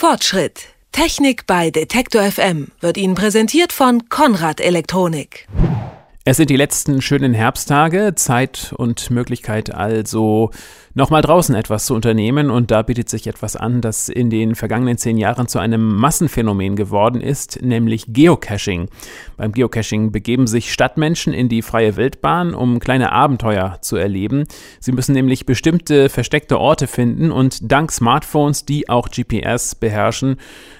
Fortschritt. Technik bei Detektor FM wird Ihnen präsentiert von Konrad Elektronik. Es sind die letzten schönen Herbsttage, Zeit und Möglichkeit also nochmal draußen etwas zu unternehmen und da bietet sich etwas an, das in den vergangenen zehn Jahren zu einem Massenphänomen geworden ist, nämlich Geocaching. Beim Geocaching begeben sich Stadtmenschen in die freie Wildbahn, um kleine Abenteuer zu erleben. Sie müssen nämlich bestimmte versteckte Orte finden und dank Smartphones, die auch GPS beherrschen,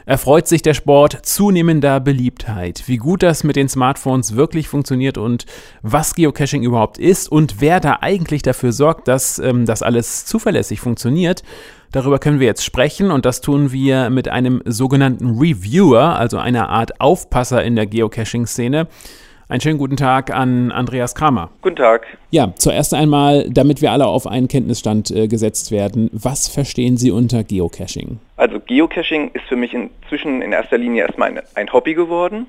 erfreut sich der Sport zunehmender Beliebtheit. Wie gut das mit den Smartphones wirklich funktioniert und was Geocaching überhaupt ist und wer da eigentlich dafür sorgt, dass ähm, das alles alles zuverlässig funktioniert. Darüber können wir jetzt sprechen und das tun wir mit einem sogenannten Reviewer, also einer Art Aufpasser in der Geocaching-Szene. Einen schönen guten Tag an Andreas Kramer. Guten Tag. Ja, zuerst einmal, damit wir alle auf einen Kenntnisstand äh, gesetzt werden, was verstehen Sie unter Geocaching? Also Geocaching ist für mich inzwischen in erster Linie erstmal ein, ein Hobby geworden.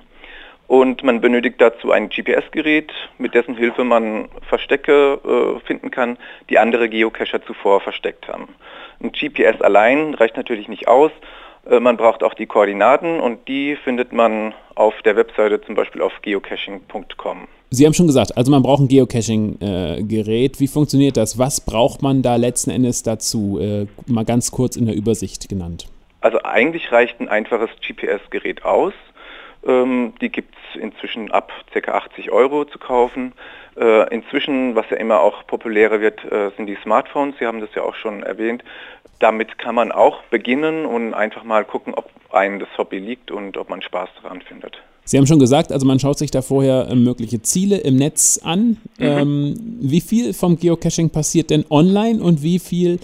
Und man benötigt dazu ein GPS-Gerät, mit dessen Hilfe man Verstecke äh, finden kann, die andere Geocacher zuvor versteckt haben. Ein GPS allein reicht natürlich nicht aus. Äh, man braucht auch die Koordinaten und die findet man auf der Webseite zum Beispiel auf geocaching.com. Sie haben schon gesagt, also man braucht ein Geocaching-Gerät. Äh, Wie funktioniert das? Was braucht man da letzten Endes dazu? Äh, mal ganz kurz in der Übersicht genannt. Also eigentlich reicht ein einfaches GPS-Gerät aus. Ähm, die gibt es inzwischen ab ca. 80 Euro zu kaufen. Äh, inzwischen, was ja immer auch populärer wird, äh, sind die Smartphones. Sie haben das ja auch schon erwähnt. Damit kann man auch beginnen und einfach mal gucken, ob einem das Hobby liegt und ob man Spaß daran findet. Sie haben schon gesagt, also man schaut sich da vorher äh, mögliche Ziele im Netz an. Mhm. Ähm, wie viel vom Geocaching passiert denn online und wie viel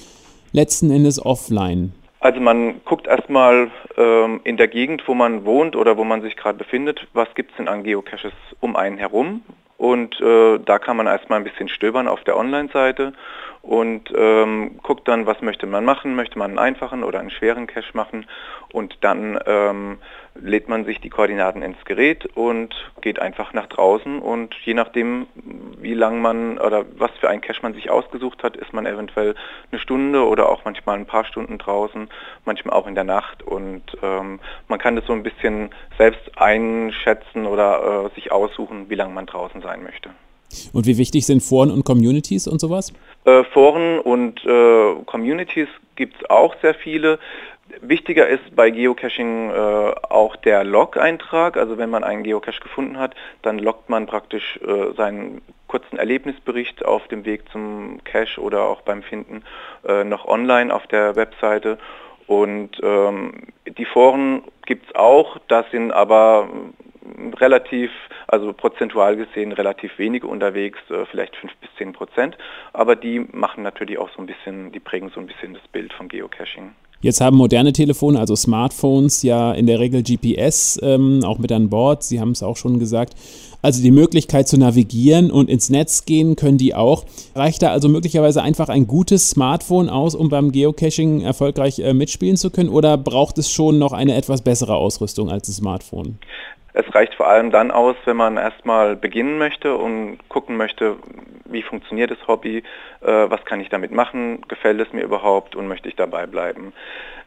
letzten Endes offline? Also man guckt erstmal ähm, in der Gegend, wo man wohnt oder wo man sich gerade befindet, was gibt es denn an Geocaches um einen herum. Und äh, da kann man erstmal ein bisschen stöbern auf der Online-Seite und ähm, guckt dann, was möchte man machen. Möchte man einen einfachen oder einen schweren Cache machen und dann ähm, lädt man sich die Koordinaten ins Gerät und geht einfach nach draußen und je nachdem, wie lang man oder was für ein Cache man sich ausgesucht hat, ist man eventuell eine Stunde oder auch manchmal ein paar Stunden draußen, manchmal auch in der Nacht und ähm, man kann das so ein bisschen selbst einschätzen oder äh, sich aussuchen, wie lange man draußen sein möchte. Und wie wichtig sind Foren und Communities und sowas? Äh, Foren und äh, Communities gibt es auch sehr viele. Wichtiger ist bei Geocaching äh, auch der Log-Eintrag. Also wenn man einen Geocache gefunden hat, dann loggt man praktisch äh, seinen kurzen Erlebnisbericht auf dem Weg zum Cache oder auch beim Finden äh, noch online auf der Webseite. Und ähm, die Foren gibt es auch, das sind aber relativ, also prozentual gesehen relativ wenige unterwegs, äh, vielleicht 5 bis 10 Prozent, aber die machen natürlich auch so ein bisschen, die prägen so ein bisschen das Bild von Geocaching. Jetzt haben moderne Telefone, also Smartphones, ja in der Regel GPS ähm, auch mit an Bord. Sie haben es auch schon gesagt. Also die Möglichkeit zu navigieren und ins Netz gehen können die auch. Reicht da also möglicherweise einfach ein gutes Smartphone aus, um beim Geocaching erfolgreich äh, mitspielen zu können? Oder braucht es schon noch eine etwas bessere Ausrüstung als ein Smartphone? Es reicht vor allem dann aus, wenn man erstmal beginnen möchte und gucken möchte, wie funktioniert das Hobby, äh, was kann ich damit machen, gefällt es mir überhaupt und möchte ich dabei bleiben.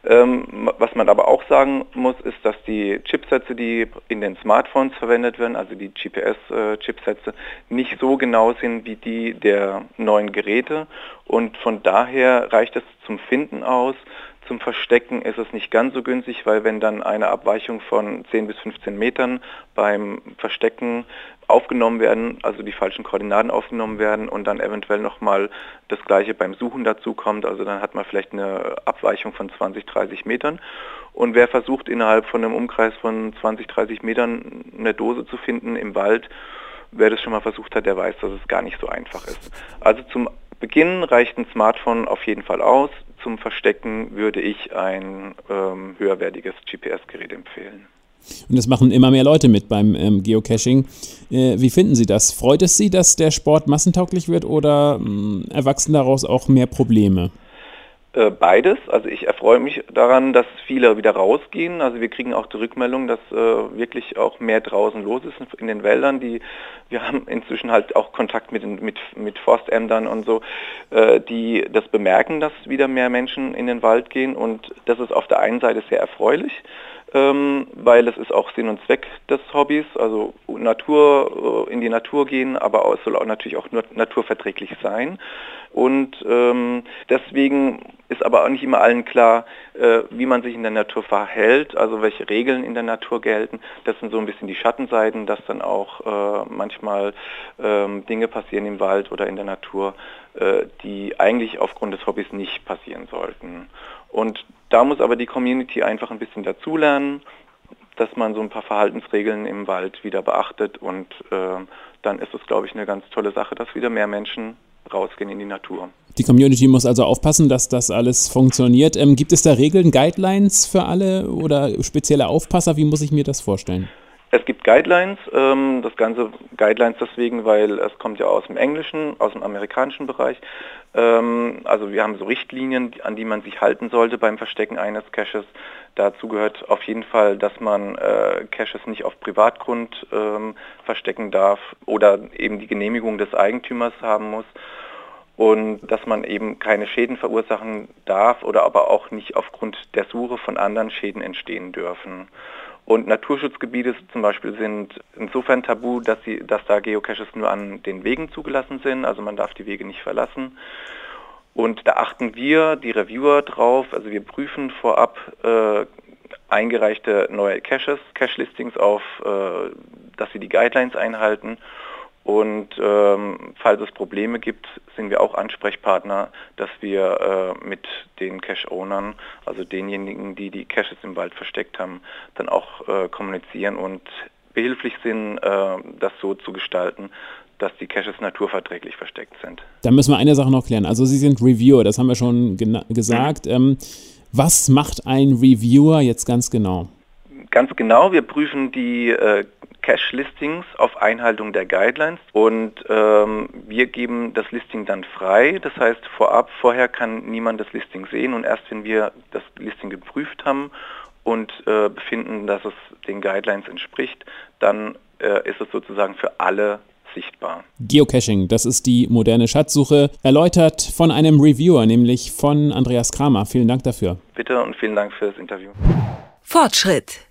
Ähm, was man aber auch sagen muss, ist, dass die Chipsätze, die in den Smartphones verwendet werden, also die GPS-Chipsätze, nicht so genau sind wie die der neuen Geräte und von daher reicht es zum Finden aus, zum Verstecken ist es nicht ganz so günstig, weil wenn dann eine Abweichung von 10 bis 15 Metern beim Verstecken aufgenommen werden, also die falschen Koordinaten aufgenommen werden und dann eventuell nochmal das gleiche beim Suchen dazu kommt, also dann hat man vielleicht eine Abweichung von 20, 30 Metern. Und wer versucht innerhalb von einem Umkreis von 20, 30 Metern eine Dose zu finden im Wald, wer das schon mal versucht hat, der weiß, dass es gar nicht so einfach ist. Also zum Beginn reicht ein Smartphone auf jeden Fall aus. Zum Verstecken würde ich ein ähm, höherwertiges GPS-Gerät empfehlen. Und das machen immer mehr Leute mit beim ähm, Geocaching. Äh, wie finden Sie das? Freut es Sie, dass der Sport massentauglich wird oder äh, erwachsen daraus auch mehr Probleme? Äh, beides. Also ich erfreue mich daran, dass viele wieder rausgehen. Also wir kriegen auch die Rückmeldung, dass äh, wirklich auch mehr draußen los ist in den Wäldern. Die, wir haben inzwischen halt auch Kontakt mit, mit, mit Forstämtern und so, äh, die das bemerken, dass wieder mehr Menschen in den Wald gehen. Und das ist auf der einen Seite sehr erfreulich ähm, weil es ist auch Sinn und Zweck des Hobbys, also Natur, äh, in die Natur gehen, aber es soll auch natürlich auch nur naturverträglich sein. Und ähm, deswegen ist aber auch nicht immer allen klar, äh, wie man sich in der Natur verhält, also welche Regeln in der Natur gelten. Das sind so ein bisschen die Schattenseiten, dass dann auch äh, manchmal ähm, Dinge passieren im Wald oder in der Natur, die eigentlich aufgrund des Hobbys nicht passieren sollten. Und da muss aber die Community einfach ein bisschen dazulernen, dass man so ein paar Verhaltensregeln im Wald wieder beachtet und äh, dann ist es, glaube ich, eine ganz tolle Sache, dass wieder mehr Menschen rausgehen in die Natur. Die Community muss also aufpassen, dass das alles funktioniert. Ähm, gibt es da Regeln, Guidelines für alle oder spezielle Aufpasser? Wie muss ich mir das vorstellen? Gibt Guidelines, ähm, das ganze Guidelines deswegen, weil es kommt ja aus dem englischen, aus dem amerikanischen Bereich. Ähm, also wir haben so Richtlinien, an die man sich halten sollte beim Verstecken eines Caches. Dazu gehört auf jeden Fall, dass man äh, Caches nicht auf Privatgrund ähm, verstecken darf oder eben die Genehmigung des Eigentümers haben muss und dass man eben keine Schäden verursachen darf oder aber auch nicht aufgrund der Suche von anderen Schäden entstehen dürfen. Und Naturschutzgebiete zum Beispiel sind insofern tabu, dass, sie, dass da Geocaches nur an den Wegen zugelassen sind, also man darf die Wege nicht verlassen. Und da achten wir, die Reviewer, drauf, also wir prüfen vorab äh, eingereichte neue Caches, Cache-Listings auf, äh, dass sie die Guidelines einhalten und ähm, falls es Probleme gibt, sind wir auch Ansprechpartner, dass wir äh, mit den Cache-Ownern, also denjenigen, die die Caches im Wald versteckt haben, dann auch äh, kommunizieren und behilflich sind, äh, das so zu gestalten, dass die Caches naturverträglich versteckt sind. Da müssen wir eine Sache noch klären. Also Sie sind Reviewer, das haben wir schon gesagt. Mhm. Ähm, was macht ein Reviewer jetzt ganz genau? Ganz genau, wir prüfen die äh, Cache-Listings auf Einhaltung der Guidelines und ähm, wir geben das Listing dann frei. Das heißt, vorab, vorher kann niemand das Listing sehen und erst wenn wir das Listing geprüft haben und äh, befinden, dass es den Guidelines entspricht, dann äh, ist es sozusagen für alle sichtbar. Geocaching, das ist die moderne Schatzsuche, erläutert von einem Reviewer, nämlich von Andreas Kramer. Vielen Dank dafür. Bitte und vielen Dank für das Interview. Fortschritt.